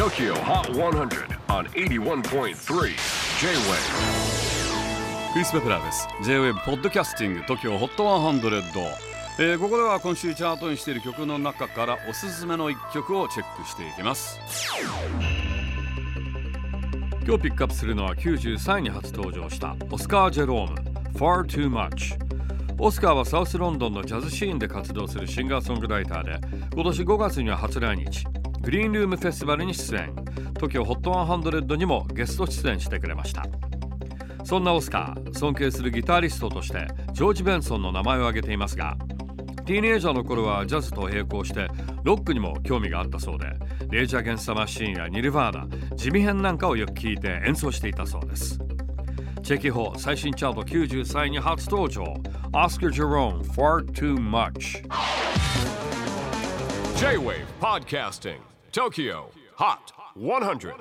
TOKYO HOT 100 on 81.3 J-WAVE. クリス・ベプラーです。J-WAVE ポッドキャスティング TOKYO HOT 100、えー、ここでは今週チャートにしている曲の中からおすすめの一曲をチェックしていきます。今日ピックアップするのは93位に初登場したオスカー・ジェローム Far Too Much オスカーはサウスロンドンのジャズシーンで活動するシンガーソングライターで今年5月には初来日。グリーンルームフェスティバルに出演。TOKIOHOT100 にもゲスト出演してくれました。そんなオスカー尊敬するギタリストとしてジョージ・ベンソンの名前を挙げていますがティーネイジャーの頃はジャズと並行してロックにも興味があったそうでレイジャー・ゲンスタ・マシーンやニルヴァーナ地味編なんかをよく聴いて演奏していたそうです。チェキホー最新チャート93位に初登場。オスカー・ジェローム Far Too Much. J-WAVE PODCASTING. TOKYO HOT 100